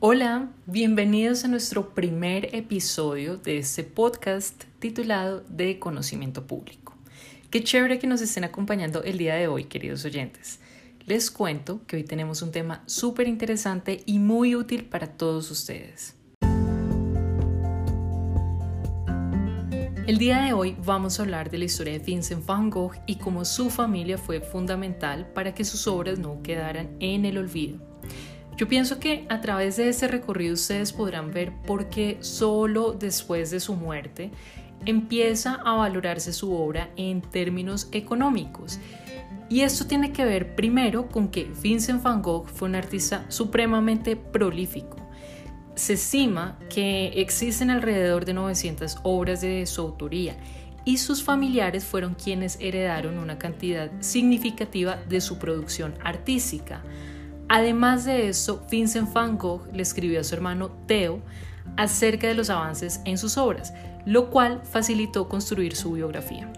Hola, bienvenidos a nuestro primer episodio de este podcast titulado De Conocimiento Público. Qué chévere que nos estén acompañando el día de hoy, queridos oyentes. Les cuento que hoy tenemos un tema súper interesante y muy útil para todos ustedes. El día de hoy vamos a hablar de la historia de Vincent van Gogh y cómo su familia fue fundamental para que sus obras no quedaran en el olvido. Yo pienso que a través de este recorrido ustedes podrán ver por qué solo después de su muerte empieza a valorarse su obra en términos económicos. Y esto tiene que ver primero con que Vincent van Gogh fue un artista supremamente prolífico. Se estima que existen alrededor de 900 obras de su autoría y sus familiares fueron quienes heredaron una cantidad significativa de su producción artística. Además de esto, Vincent van Gogh le escribió a su hermano Theo acerca de los avances en sus obras, lo cual facilitó construir su biografía.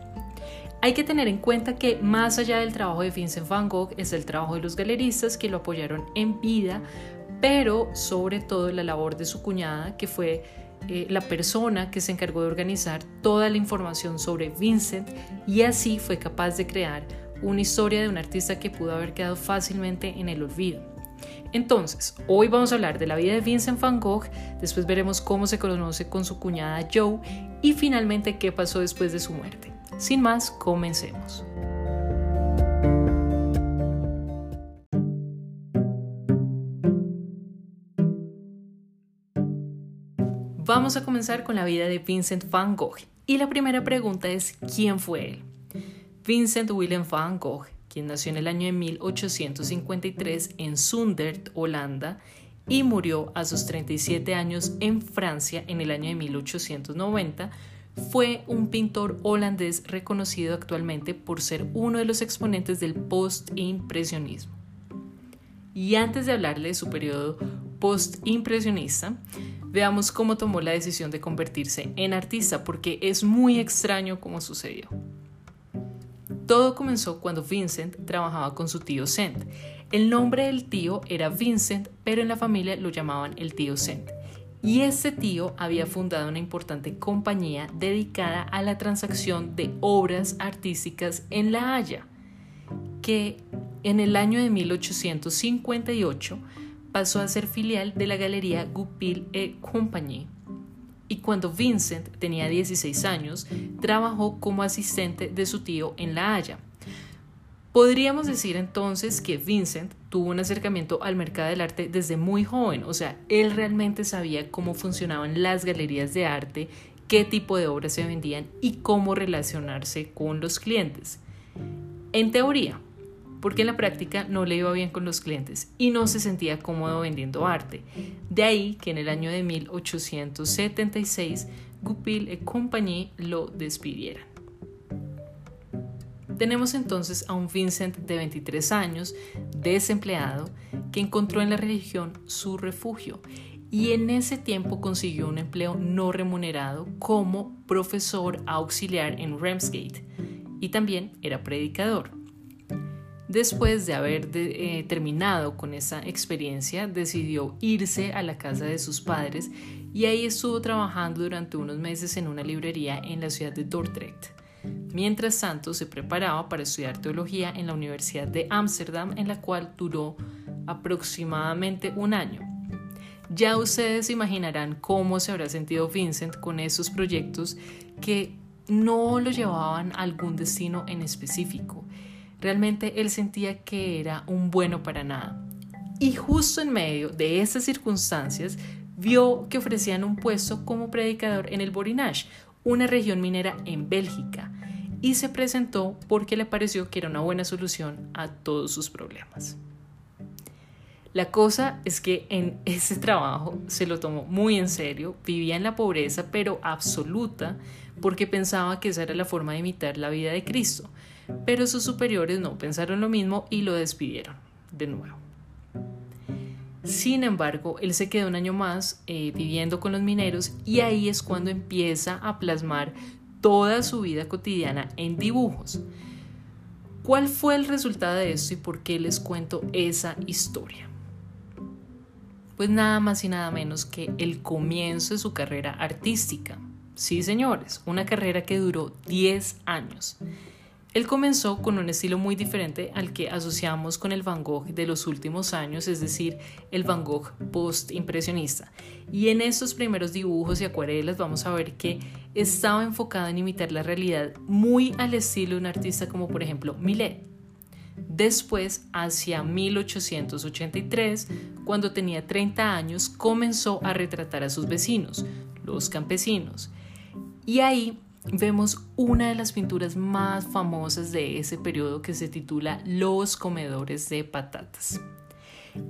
Hay que tener en cuenta que más allá del trabajo de Vincent van Gogh es el trabajo de los galeristas que lo apoyaron en vida, pero sobre todo la labor de su cuñada, que fue eh, la persona que se encargó de organizar toda la información sobre Vincent y así fue capaz de crear una historia de un artista que pudo haber quedado fácilmente en el olvido. Entonces, hoy vamos a hablar de la vida de Vincent van Gogh, después veremos cómo se conoce con su cuñada Joe y finalmente qué pasó después de su muerte. Sin más, comencemos. Vamos a comenzar con la vida de Vincent van Gogh y la primera pregunta es ¿quién fue él? Vincent Willem van Gogh, quien nació en el año de 1853 en Zundert, Holanda, y murió a sus 37 años en Francia en el año de 1890, fue un pintor holandés reconocido actualmente por ser uno de los exponentes del post-impresionismo. Y antes de hablarle de su periodo post-impresionista, veamos cómo tomó la decisión de convertirse en artista, porque es muy extraño cómo sucedió. Todo comenzó cuando Vincent trabajaba con su tío Sent. El nombre del tío era Vincent, pero en la familia lo llamaban el tío Sent. Y este tío había fundado una importante compañía dedicada a la transacción de obras artísticas en La Haya, que en el año de 1858 pasó a ser filial de la Galería Goupil et Compagnie y cuando Vincent tenía 16 años, trabajó como asistente de su tío en La Haya. Podríamos decir entonces que Vincent tuvo un acercamiento al mercado del arte desde muy joven, o sea, él realmente sabía cómo funcionaban las galerías de arte, qué tipo de obras se vendían y cómo relacionarse con los clientes. En teoría, porque en la práctica no le iba bien con los clientes y no se sentía cómodo vendiendo arte. De ahí que en el año de 1876 Goupil et Compagnie lo despidieran. Tenemos entonces a un Vincent de 23 años, desempleado, que encontró en la religión su refugio y en ese tiempo consiguió un empleo no remunerado como profesor auxiliar en Ramsgate y también era predicador. Después de haber eh, terminado con esa experiencia, decidió irse a la casa de sus padres y ahí estuvo trabajando durante unos meses en una librería en la ciudad de Dordrecht. Mientras tanto, se preparaba para estudiar teología en la Universidad de Ámsterdam, en la cual duró aproximadamente un año. Ya ustedes imaginarán cómo se habrá sentido Vincent con esos proyectos que no lo llevaban a algún destino en específico Realmente él sentía que era un bueno para nada. Y justo en medio de esas circunstancias, vio que ofrecían un puesto como predicador en el Borinage, una región minera en Bélgica, y se presentó porque le pareció que era una buena solución a todos sus problemas. La cosa es que en ese trabajo se lo tomó muy en serio, vivía en la pobreza pero absoluta porque pensaba que esa era la forma de imitar la vida de Cristo, pero sus superiores no pensaron lo mismo y lo despidieron de nuevo. Sin embargo, él se quedó un año más eh, viviendo con los mineros y ahí es cuando empieza a plasmar toda su vida cotidiana en dibujos. ¿Cuál fue el resultado de esto y por qué les cuento esa historia? Pues nada más y nada menos que el comienzo de su carrera artística. Sí, señores, una carrera que duró 10 años. Él comenzó con un estilo muy diferente al que asociamos con el Van Gogh de los últimos años, es decir, el Van Gogh post-impresionista. Y en estos primeros dibujos y acuarelas vamos a ver que estaba enfocado en imitar la realidad muy al estilo de un artista como por ejemplo Millet. Después, hacia 1883, cuando tenía 30 años, comenzó a retratar a sus vecinos, los campesinos. Y ahí vemos una de las pinturas más famosas de ese periodo que se titula Los comedores de patatas.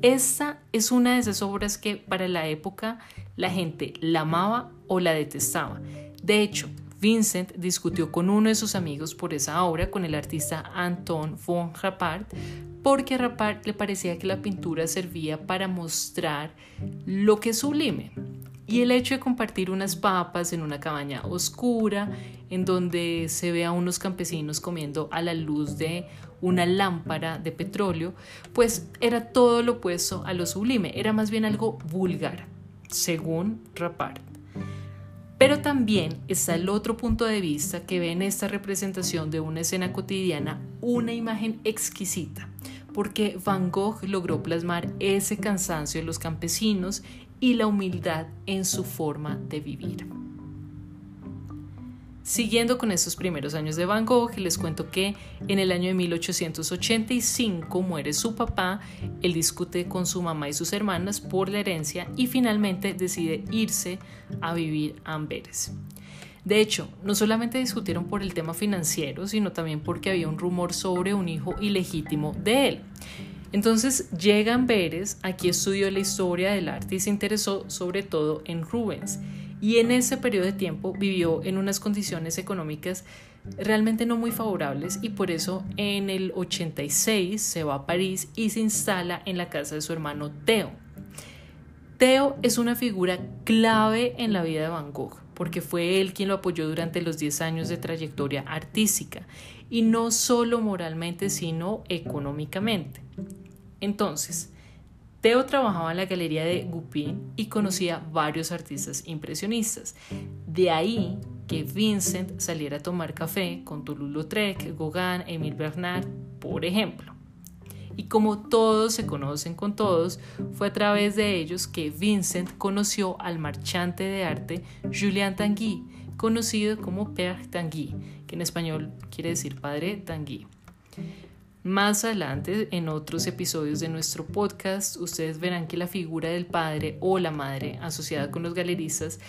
Esta es una de esas obras que para la época la gente la amaba o la detestaba. De hecho, Vincent discutió con uno de sus amigos por esa obra, con el artista Anton von Rappart, porque a Rappart le parecía que la pintura servía para mostrar lo que es sublime, y el hecho de compartir unas papas en una cabaña oscura, en donde se ve a unos campesinos comiendo a la luz de una lámpara de petróleo, pues era todo lo opuesto a lo sublime, era más bien algo vulgar, según Rapart. Pero también está el otro punto de vista que ve en esta representación de una escena cotidiana una imagen exquisita, porque Van Gogh logró plasmar ese cansancio de los campesinos y la humildad en su forma de vivir. Siguiendo con estos primeros años de Van Gogh, les cuento que en el año de 1885 muere su papá, él discute con su mamá y sus hermanas por la herencia y finalmente decide irse a vivir a Amberes. De hecho, no solamente discutieron por el tema financiero, sino también porque había un rumor sobre un hijo ilegítimo de él. Entonces llega Amberes, aquí estudió la historia del arte y se interesó sobre todo en Rubens. Y en ese periodo de tiempo vivió en unas condiciones económicas realmente no muy favorables y por eso en el 86 se va a París y se instala en la casa de su hermano Theo. Theo es una figura clave en la vida de Van Gogh porque fue él quien lo apoyó durante los 10 años de trayectoria artística y no solo moralmente sino económicamente. Entonces, Theo trabajaba en la galería de Goupin y conocía varios artistas impresionistas. De ahí que Vincent saliera a tomar café con Toulouse-Lautrec, Gauguin, Émile Bernard, por ejemplo. Y como todos se conocen con todos, fue a través de ellos que Vincent conoció al marchante de arte Julien Tanguy, conocido como Père Tanguy, que en español quiere decir padre Tanguy. Más adelante, en otros episodios de nuestro podcast, ustedes verán que la figura del padre o la madre asociada con los galeristas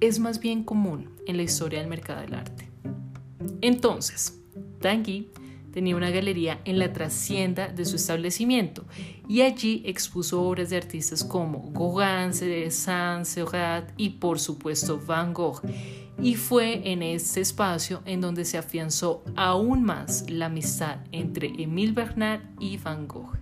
es más bien común en la historia del mercado del arte. Entonces, Tanguy tenía una galería en la trascienda de su establecimiento y allí expuso obras de artistas como Gauguin, Saint-Seurat y por supuesto Van Gogh y fue en este espacio en donde se afianzó aún más la amistad entre Emile Bernard y Van Gogh.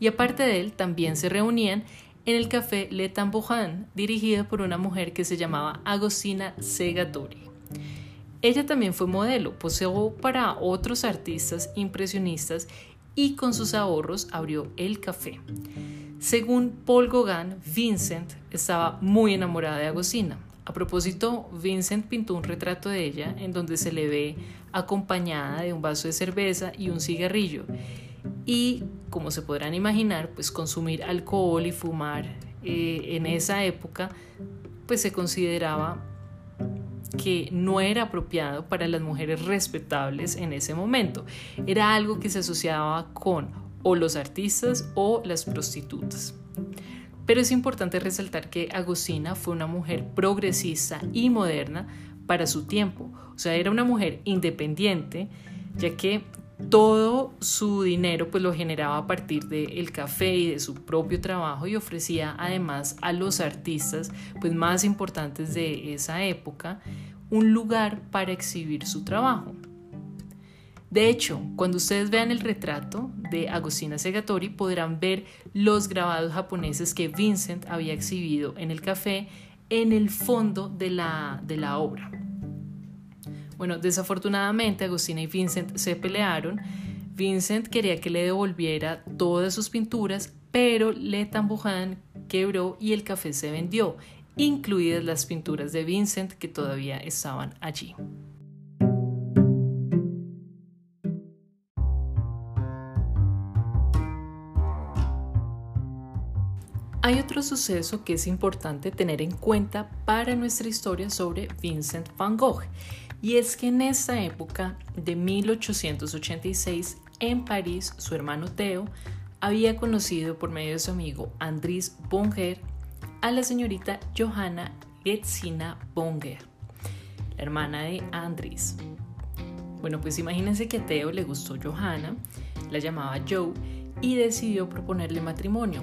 Y aparte de él, también se reunían en el café Le Tambourin, dirigido por una mujer que se llamaba Agostina Segatori. Ella también fue modelo, poseó para otros artistas impresionistas y con sus ahorros abrió el café. Según Paul Gauguin, Vincent estaba muy enamorada de Agostina. A propósito, Vincent pintó un retrato de ella en donde se le ve acompañada de un vaso de cerveza y un cigarrillo. Y como se podrán imaginar, pues consumir alcohol y fumar eh, en esa época pues se consideraba que no era apropiado para las mujeres respetables en ese momento. Era algo que se asociaba con o los artistas o las prostitutas. Pero es importante resaltar que Agustina fue una mujer progresista y moderna para su tiempo. O sea, era una mujer independiente, ya que todo su dinero pues lo generaba a partir del café y de su propio trabajo y ofrecía además a los artistas pues más importantes de esa época un lugar para exhibir su trabajo. De hecho, cuando ustedes vean el retrato de Agostina Segatori podrán ver los grabados japoneses que Vincent había exhibido en el café en el fondo de la, de la obra. Bueno, desafortunadamente Agostina y Vincent se pelearon. Vincent quería que le devolviera todas sus pinturas, pero Le Tambourin quebró y el café se vendió, incluidas las pinturas de Vincent que todavía estaban allí. Hay otro suceso que es importante tener en cuenta para nuestra historia sobre Vincent van Gogh, y es que en esta época de 1886 en París, su hermano Theo había conocido por medio de su amigo Andries Bonger a la señorita Johanna Getzina Bonger, la hermana de Andries. Bueno, pues imagínense que a Theo le gustó Johanna, la llamaba Joe, y decidió proponerle matrimonio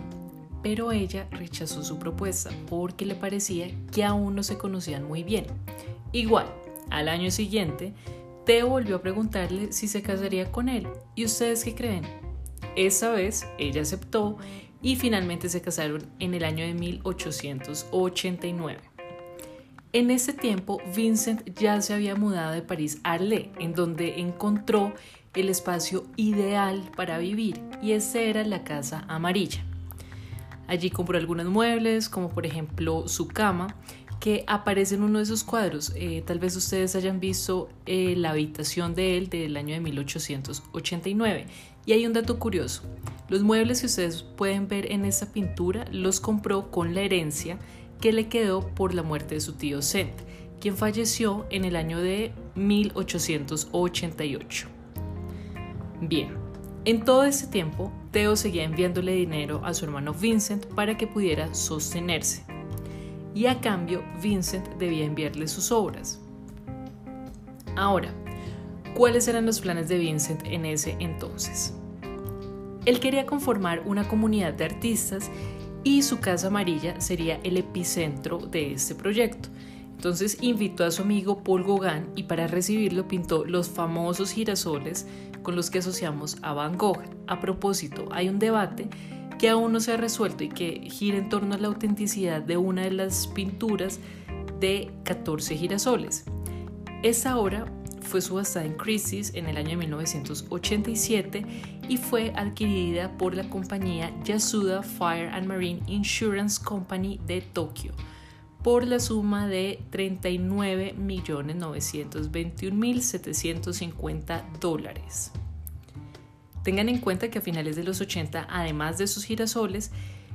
pero ella rechazó su propuesta porque le parecía que aún no se conocían muy bien. Igual, al año siguiente, Theo volvió a preguntarle si se casaría con él. ¿Y ustedes qué creen? Esta vez ella aceptó y finalmente se casaron en el año de 1889. En ese tiempo, Vincent ya se había mudado de París a Arles, en donde encontró el espacio ideal para vivir, y esa era la Casa Amarilla. Allí compró algunos muebles, como por ejemplo su cama, que aparece en uno de sus cuadros. Eh, tal vez ustedes hayan visto eh, la habitación de él del año de 1889. Y hay un dato curioso. Los muebles que ustedes pueden ver en esa pintura los compró con la herencia que le quedó por la muerte de su tío Sent, quien falleció en el año de 1888. Bien, en todo ese tiempo, Theo seguía enviándole dinero a su hermano Vincent para que pudiera sostenerse. Y a cambio, Vincent debía enviarle sus obras. Ahora, ¿cuáles eran los planes de Vincent en ese entonces? Él quería conformar una comunidad de artistas y su casa amarilla sería el epicentro de este proyecto. Entonces invitó a su amigo Paul Gauguin y para recibirlo pintó los famosos girasoles con los que asociamos a Van Gogh. A propósito, hay un debate que aún no se ha resuelto y que gira en torno a la autenticidad de una de las pinturas de 14 girasoles. Esta obra fue subastada en Crisis en el año 1987 y fue adquirida por la compañía Yasuda Fire and Marine Insurance Company de Tokio por la suma de 39.921.750 dólares. Tengan en cuenta que a finales de los 80, además de sus girasoles,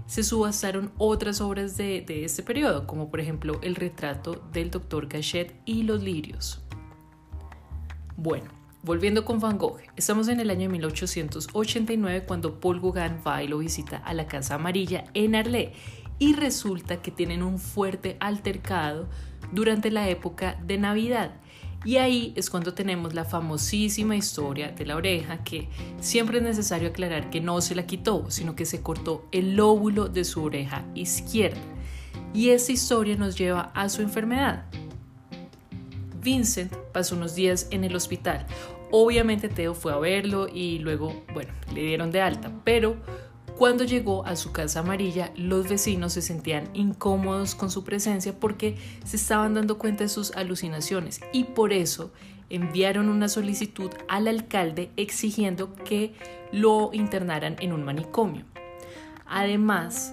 se subastaron otras obras de, de este periodo, como por ejemplo el retrato del Dr. Gachet y los lirios. Bueno, volviendo con Van Gogh, estamos en el año 1889 cuando Paul Gauguin va y lo visita a la Casa Amarilla en Arles y resulta que tienen un fuerte altercado durante la época de Navidad. Y ahí es cuando tenemos la famosísima historia de la oreja, que siempre es necesario aclarar que no se la quitó, sino que se cortó el lóbulo de su oreja izquierda. Y esa historia nos lleva a su enfermedad. Vincent pasó unos días en el hospital. Obviamente Teo fue a verlo y luego, bueno, le dieron de alta, pero cuando llegó a su casa amarilla, los vecinos se sentían incómodos con su presencia porque se estaban dando cuenta de sus alucinaciones y por eso enviaron una solicitud al alcalde exigiendo que lo internaran en un manicomio. Además,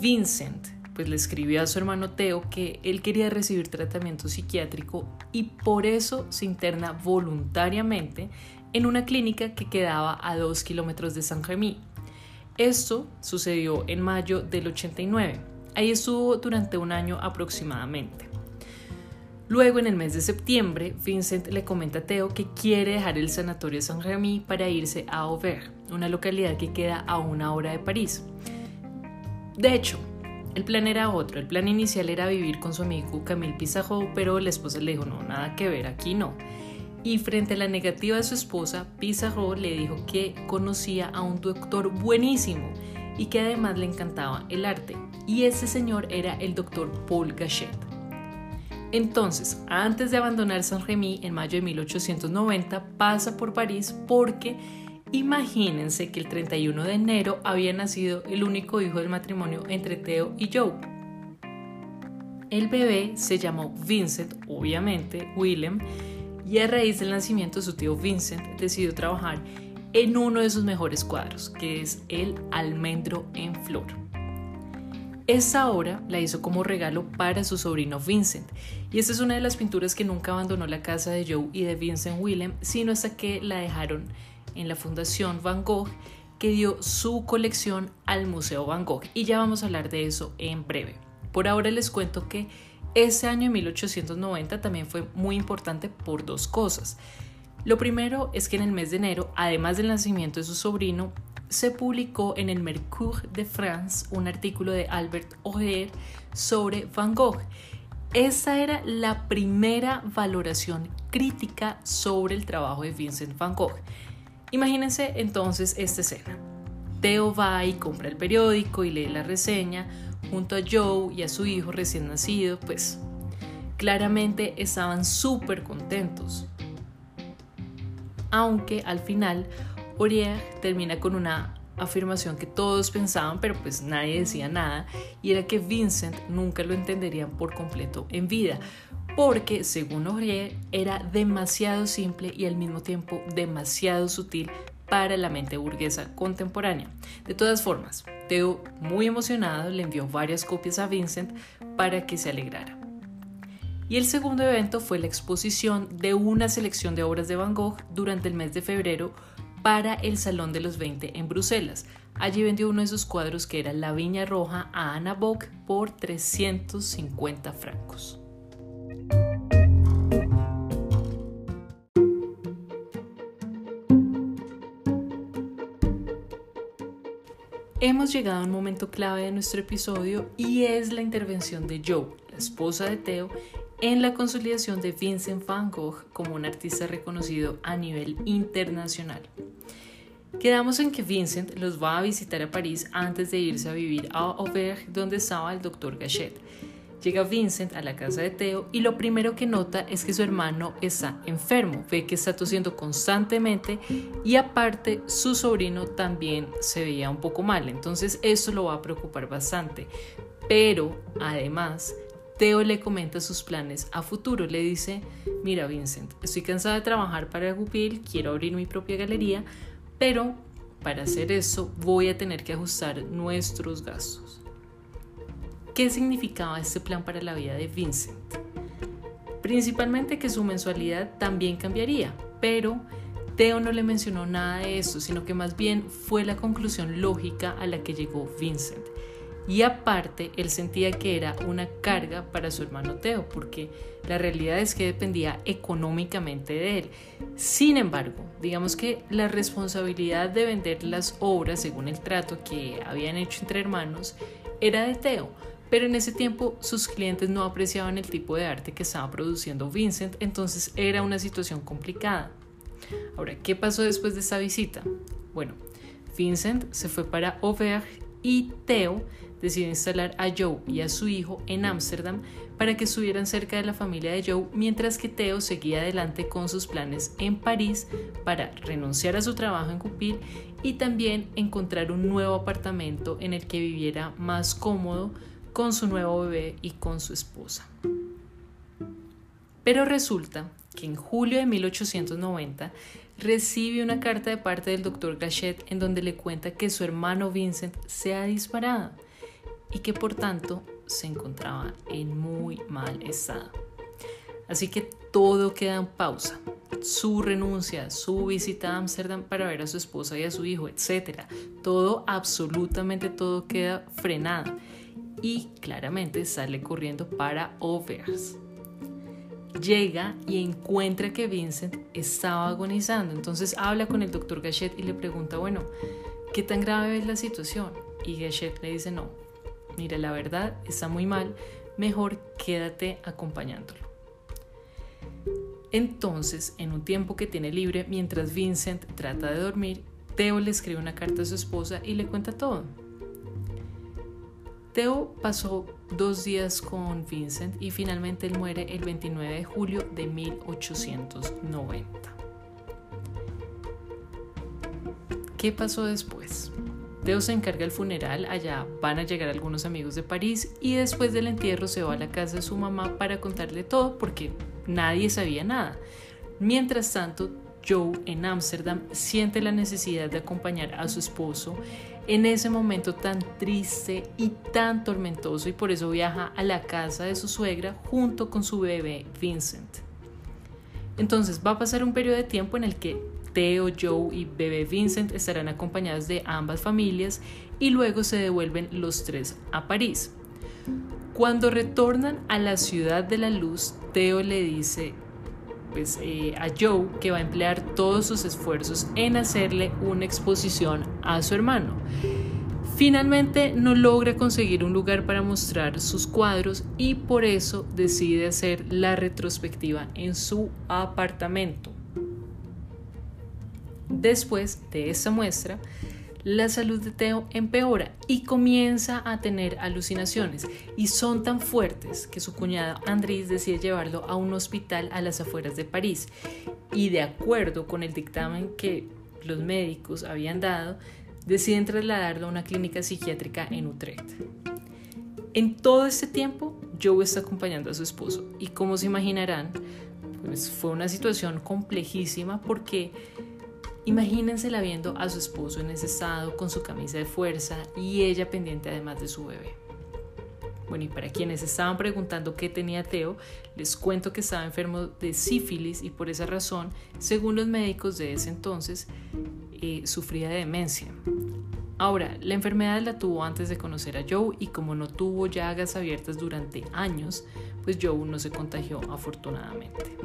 Vincent pues le escribió a su hermano Teo que él quería recibir tratamiento psiquiátrico y por eso se interna voluntariamente en una clínica que quedaba a dos kilómetros de San Remy esto sucedió en mayo del 89. Ahí estuvo durante un año aproximadamente. Luego, en el mes de septiembre, Vincent le comenta a Theo que quiere dejar el sanatorio de Saint-Rémy para irse a Auvers, una localidad que queda a una hora de París. De hecho, el plan era otro. El plan inicial era vivir con su amigo Camille Pizarro, pero la esposa le dijo: No, nada que ver, aquí no. Y frente a la negativa de su esposa, Pizarro le dijo que conocía a un doctor buenísimo y que además le encantaba el arte. Y ese señor era el doctor Paul Gachet. Entonces, antes de abandonar Saint-Rémy en mayo de 1890, pasa por París porque imagínense que el 31 de enero había nacido el único hijo del matrimonio entre Theo y Joe. El bebé se llamó Vincent, obviamente, Willem, y a raíz del nacimiento de su tío Vincent decidió trabajar en uno de sus mejores cuadros, que es El almendro en flor. Esta obra la hizo como regalo para su sobrino Vincent, y esta es una de las pinturas que nunca abandonó la casa de Joe y de Vincent Willem, sino hasta que la dejaron en la Fundación Van Gogh, que dio su colección al Museo Van Gogh, y ya vamos a hablar de eso en breve. Por ahora les cuento que ese año 1890 también fue muy importante por dos cosas. Lo primero es que en el mes de enero, además del nacimiento de su sobrino, se publicó en el Mercure de France un artículo de Albert Auger sobre Van Gogh. Esta era la primera valoración crítica sobre el trabajo de Vincent Van Gogh. Imagínense entonces esta escena. Theo va y compra el periódico y lee la reseña, junto a Joe y a su hijo recién nacido, pues claramente estaban súper contentos. Aunque al final Aurier termina con una afirmación que todos pensaban, pero pues nadie decía nada, y era que Vincent nunca lo entenderían por completo en vida, porque según Aurier era demasiado simple y al mismo tiempo demasiado sutil para la mente burguesa contemporánea. De todas formas, Theo, muy emocionado, le envió varias copias a Vincent para que se alegrara. Y el segundo evento fue la exposición de una selección de obras de Van Gogh durante el mes de febrero para el Salón de los 20 en Bruselas. Allí vendió uno de sus cuadros que era La Viña Roja a Anna Bock por 350 francos. Hemos llegado a un momento clave de nuestro episodio y es la intervención de Joe, la esposa de Theo, en la consolidación de Vincent van Gogh como un artista reconocido a nivel internacional. Quedamos en que Vincent los va a visitar a París antes de irse a vivir a Auvergne donde estaba el Dr. Gachet Llega Vincent a la casa de Theo y lo primero que nota es que su hermano está enfermo, ve que está tosiendo constantemente y aparte su sobrino también se veía un poco mal, entonces eso lo va a preocupar bastante. Pero además Theo le comenta sus planes a futuro, le dice, mira Vincent, estoy cansada de trabajar para Goupil, quiero abrir mi propia galería, pero para hacer eso voy a tener que ajustar nuestros gastos. ¿Qué significaba este plan para la vida de Vincent? Principalmente que su mensualidad también cambiaría, pero Theo no le mencionó nada de eso, sino que más bien fue la conclusión lógica a la que llegó Vincent. Y aparte, él sentía que era una carga para su hermano Theo, porque la realidad es que dependía económicamente de él. Sin embargo, digamos que la responsabilidad de vender las obras según el trato que habían hecho entre hermanos era de Theo pero en ese tiempo sus clientes no apreciaban el tipo de arte que estaba produciendo Vincent, entonces era una situación complicada. Ahora, ¿qué pasó después de esta visita? Bueno, Vincent se fue para Auvergne y Theo decidió instalar a Joe y a su hijo en Ámsterdam para que estuvieran cerca de la familia de Joe, mientras que Theo seguía adelante con sus planes en París para renunciar a su trabajo en Cupid y también encontrar un nuevo apartamento en el que viviera más cómodo con su nuevo bebé y con su esposa. Pero resulta que en julio de 1890 recibe una carta de parte del doctor Gachet en donde le cuenta que su hermano Vincent se ha disparado y que por tanto se encontraba en muy mal estado. Así que todo queda en pausa. Su renuncia, su visita a Ámsterdam para ver a su esposa y a su hijo, etc. Todo, absolutamente todo queda frenado y claramente sale corriendo para Overs. Llega y encuentra que Vincent estaba agonizando, entonces habla con el doctor Gachet y le pregunta, bueno, ¿qué tan grave es la situación? Y Gachet le dice, no, mira, la verdad está muy mal, mejor quédate acompañándolo. Entonces, en un tiempo que tiene libre, mientras Vincent trata de dormir, Theo le escribe una carta a su esposa y le cuenta todo. Theo pasó dos días con Vincent y finalmente él muere el 29 de julio de 1890. ¿Qué pasó después? Theo se encarga el funeral, allá van a llegar algunos amigos de París y después del entierro se va a la casa de su mamá para contarle todo porque nadie sabía nada. Mientras tanto, Joe en Ámsterdam siente la necesidad de acompañar a su esposo en ese momento tan triste y tan tormentoso y por eso viaja a la casa de su suegra junto con su bebé Vincent. Entonces va a pasar un periodo de tiempo en el que Theo, Joe y bebé Vincent estarán acompañados de ambas familias y luego se devuelven los tres a París. Cuando retornan a la ciudad de la luz, Theo le dice pues, eh, a Joe que va a emplear todos sus esfuerzos en hacerle una exposición a su hermano. Finalmente no logra conseguir un lugar para mostrar sus cuadros y por eso decide hacer la retrospectiva en su apartamento. Después de esa muestra, la salud de Teo empeora y comienza a tener alucinaciones y son tan fuertes que su cuñado Andrés decide llevarlo a un hospital a las afueras de París y de acuerdo con el dictamen que los médicos habían dado, deciden trasladarlo a una clínica psiquiátrica en Utrecht. En todo este tiempo, Joe está acompañando a su esposo y como se imaginarán, pues fue una situación complejísima porque Imagínensela viendo a su esposo en ese estado con su camisa de fuerza y ella pendiente además de su bebé. Bueno, y para quienes estaban preguntando qué tenía Teo, les cuento que estaba enfermo de sífilis y por esa razón, según los médicos de ese entonces, eh, sufría de demencia. Ahora, la enfermedad la tuvo antes de conocer a Joe y como no tuvo llagas abiertas durante años, pues Joe no se contagió afortunadamente.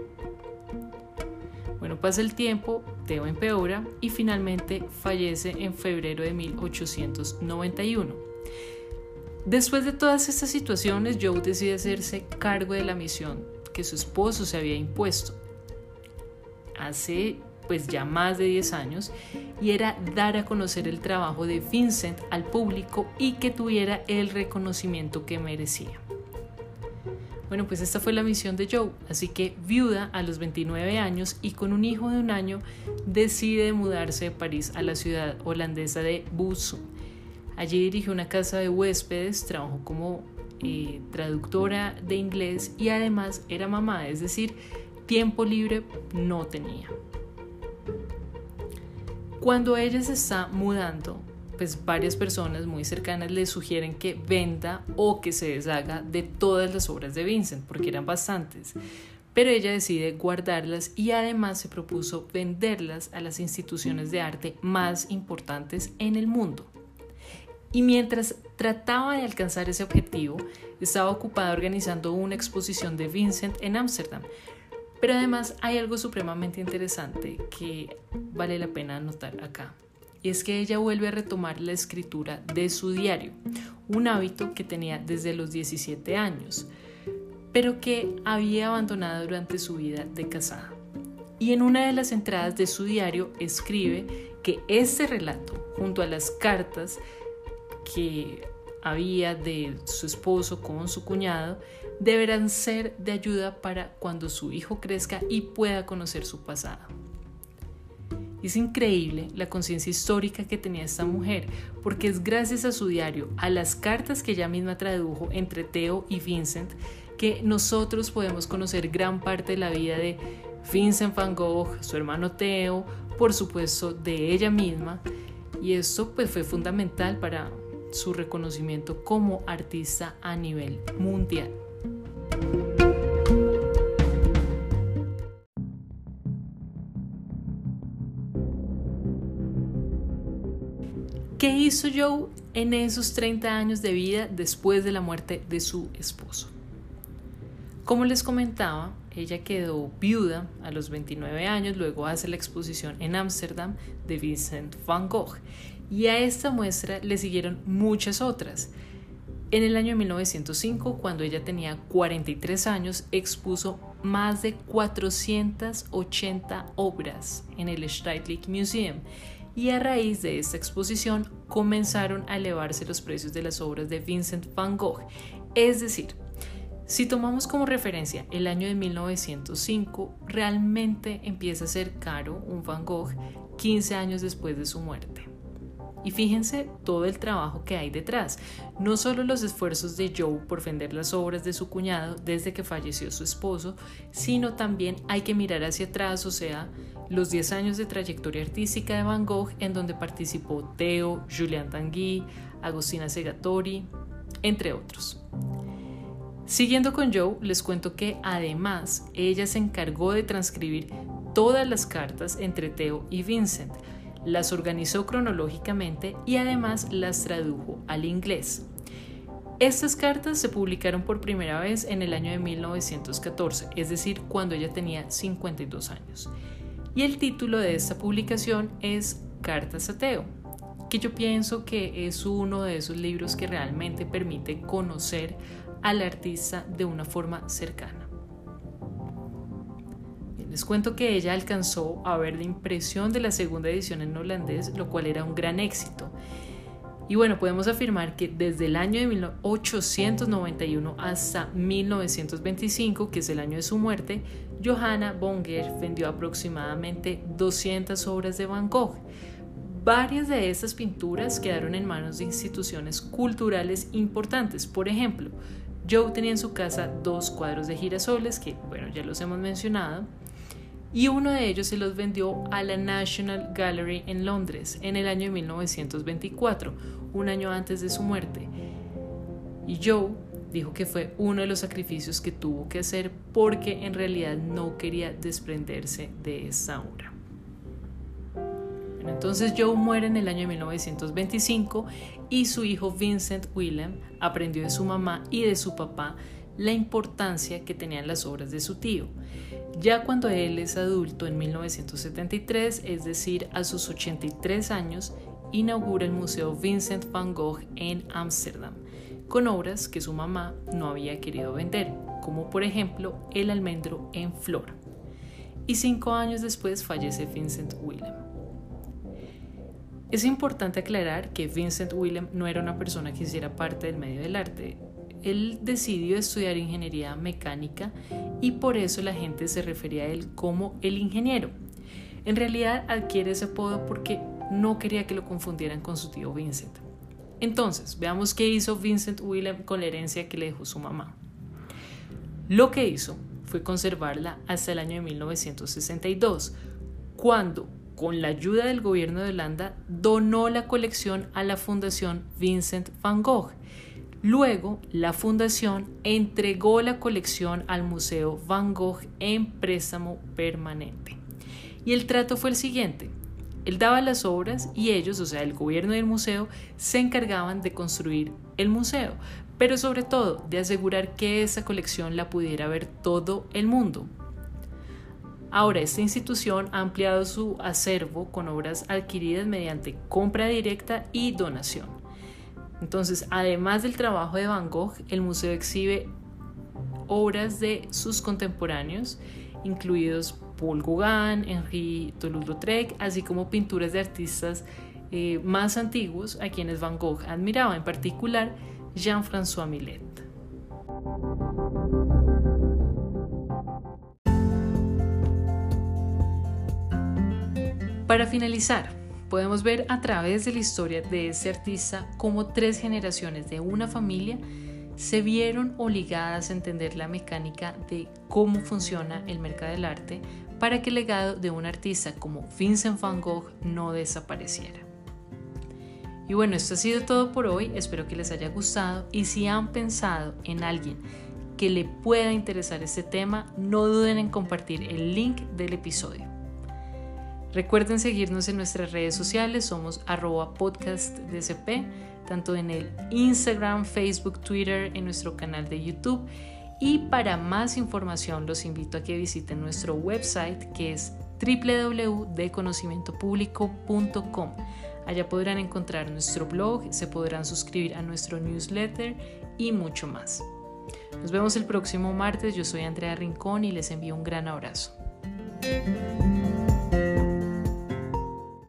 Bueno, pasa el tiempo, Teo empeora y finalmente fallece en febrero de 1891. Después de todas estas situaciones, Joe decide hacerse cargo de la misión que su esposo se había impuesto hace pues ya más de 10 años y era dar a conocer el trabajo de Vincent al público y que tuviera el reconocimiento que merecía. Bueno, pues esta fue la misión de Joe, así que viuda a los 29 años y con un hijo de un año, decide mudarse de París a la ciudad holandesa de Bussum. Allí dirigió una casa de huéspedes, trabajó como eh, traductora de inglés y además era mamá, es decir, tiempo libre no tenía. Cuando ella se está mudando, pues varias personas muy cercanas le sugieren que venda o que se deshaga de todas las obras de Vincent, porque eran bastantes. Pero ella decide guardarlas y además se propuso venderlas a las instituciones de arte más importantes en el mundo. Y mientras trataba de alcanzar ese objetivo, estaba ocupada organizando una exposición de Vincent en Ámsterdam. Pero además hay algo supremamente interesante que vale la pena anotar acá y es que ella vuelve a retomar la escritura de su diario, un hábito que tenía desde los 17 años, pero que había abandonado durante su vida de casada. Y en una de las entradas de su diario escribe que este relato, junto a las cartas que había de su esposo con su cuñado, deberán ser de ayuda para cuando su hijo crezca y pueda conocer su pasado. Es increíble la conciencia histórica que tenía esta mujer, porque es gracias a su diario, a las cartas que ella misma tradujo entre Theo y Vincent, que nosotros podemos conocer gran parte de la vida de Vincent van Gogh, su hermano Theo, por supuesto de ella misma, y esto pues fue fundamental para su reconocimiento como artista a nivel mundial. ¿Qué hizo Joe en esos 30 años de vida después de la muerte de su esposo? Como les comentaba, ella quedó viuda a los 29 años, luego hace la exposición en Ámsterdam de Vincent van Gogh y a esta muestra le siguieron muchas otras. En el año 1905, cuando ella tenía 43 años, expuso más de 480 obras en el Stedelijk Museum y a raíz de esta exposición comenzaron a elevarse los precios de las obras de Vincent van Gogh. Es decir, si tomamos como referencia el año de 1905, realmente empieza a ser caro un Van Gogh 15 años después de su muerte. Y fíjense todo el trabajo que hay detrás. No solo los esfuerzos de Joe por vender las obras de su cuñado desde que falleció su esposo, sino también hay que mirar hacia atrás, o sea, los 10 años de trayectoria artística de Van Gogh en donde participó Theo, Julian Tanguy, Agustina Segatori, entre otros. Siguiendo con Joe, les cuento que además ella se encargó de transcribir todas las cartas entre Theo y Vincent, las organizó cronológicamente y además las tradujo al inglés. Estas cartas se publicaron por primera vez en el año de 1914, es decir, cuando ella tenía 52 años. Y el título de esta publicación es Cartas a Theo, que yo pienso que es uno de esos libros que realmente permite conocer al artista de una forma cercana. Les cuento que ella alcanzó a ver la impresión de la segunda edición en holandés, lo cual era un gran éxito. Y bueno, podemos afirmar que desde el año de 1891 hasta 1925, que es el año de su muerte, Johanna Bonger vendió aproximadamente 200 obras de Van Gogh. Varias de estas pinturas quedaron en manos de instituciones culturales importantes. Por ejemplo, Joe tenía en su casa dos cuadros de girasoles, que bueno, ya los hemos mencionado, y uno de ellos se los vendió a la National Gallery en Londres en el año de 1924, un año antes de su muerte. Y Joe dijo que fue uno de los sacrificios que tuvo que hacer porque en realidad no quería desprenderse de esa obra. entonces Joe muere en el año de 1925 y su hijo Vincent Willem aprendió de su mamá y de su papá la importancia que tenían las obras de su tío. Ya cuando él es adulto en 1973, es decir, a sus 83 años, inaugura el Museo Vincent van Gogh en Ámsterdam, con obras que su mamá no había querido vender, como por ejemplo El almendro en flor. Y cinco años después fallece Vincent Willem. Es importante aclarar que Vincent Willem no era una persona que hiciera parte del medio del arte. Él decidió estudiar ingeniería mecánica y por eso la gente se refería a él como el ingeniero. En realidad adquiere ese apodo porque no quería que lo confundieran con su tío Vincent. Entonces, veamos qué hizo Vincent Willem con la herencia que le dejó su mamá. Lo que hizo fue conservarla hasta el año de 1962, cuando con la ayuda del gobierno de Holanda, donó la colección a la Fundación Vincent van Gogh. Luego, la fundación entregó la colección al Museo Van Gogh en préstamo permanente. Y el trato fue el siguiente. Él daba las obras y ellos, o sea, el gobierno y el museo, se encargaban de construir el museo, pero sobre todo de asegurar que esa colección la pudiera ver todo el mundo, Ahora, esta institución ha ampliado su acervo con obras adquiridas mediante compra directa y donación. Entonces, además del trabajo de Van Gogh, el museo exhibe obras de sus contemporáneos, incluidos Paul Gauguin, Henri Toulouse-Lautrec, así como pinturas de artistas eh, más antiguos a quienes Van Gogh admiraba, en particular Jean-François Millet. Para finalizar, podemos ver a través de la historia de ese artista cómo tres generaciones de una familia se vieron obligadas a entender la mecánica de cómo funciona el mercado del arte para que el legado de un artista como Vincent van Gogh no desapareciera. Y bueno, esto ha sido todo por hoy, espero que les haya gustado y si han pensado en alguien que le pueda interesar este tema, no duden en compartir el link del episodio. Recuerden seguirnos en nuestras redes sociales, somos arroba podcastdcp, tanto en el Instagram, Facebook, Twitter, en nuestro canal de YouTube. Y para más información los invito a que visiten nuestro website que es www.deconocimientopublico.com. Allá podrán encontrar nuestro blog, se podrán suscribir a nuestro newsletter y mucho más. Nos vemos el próximo martes, yo soy Andrea Rincón y les envío un gran abrazo.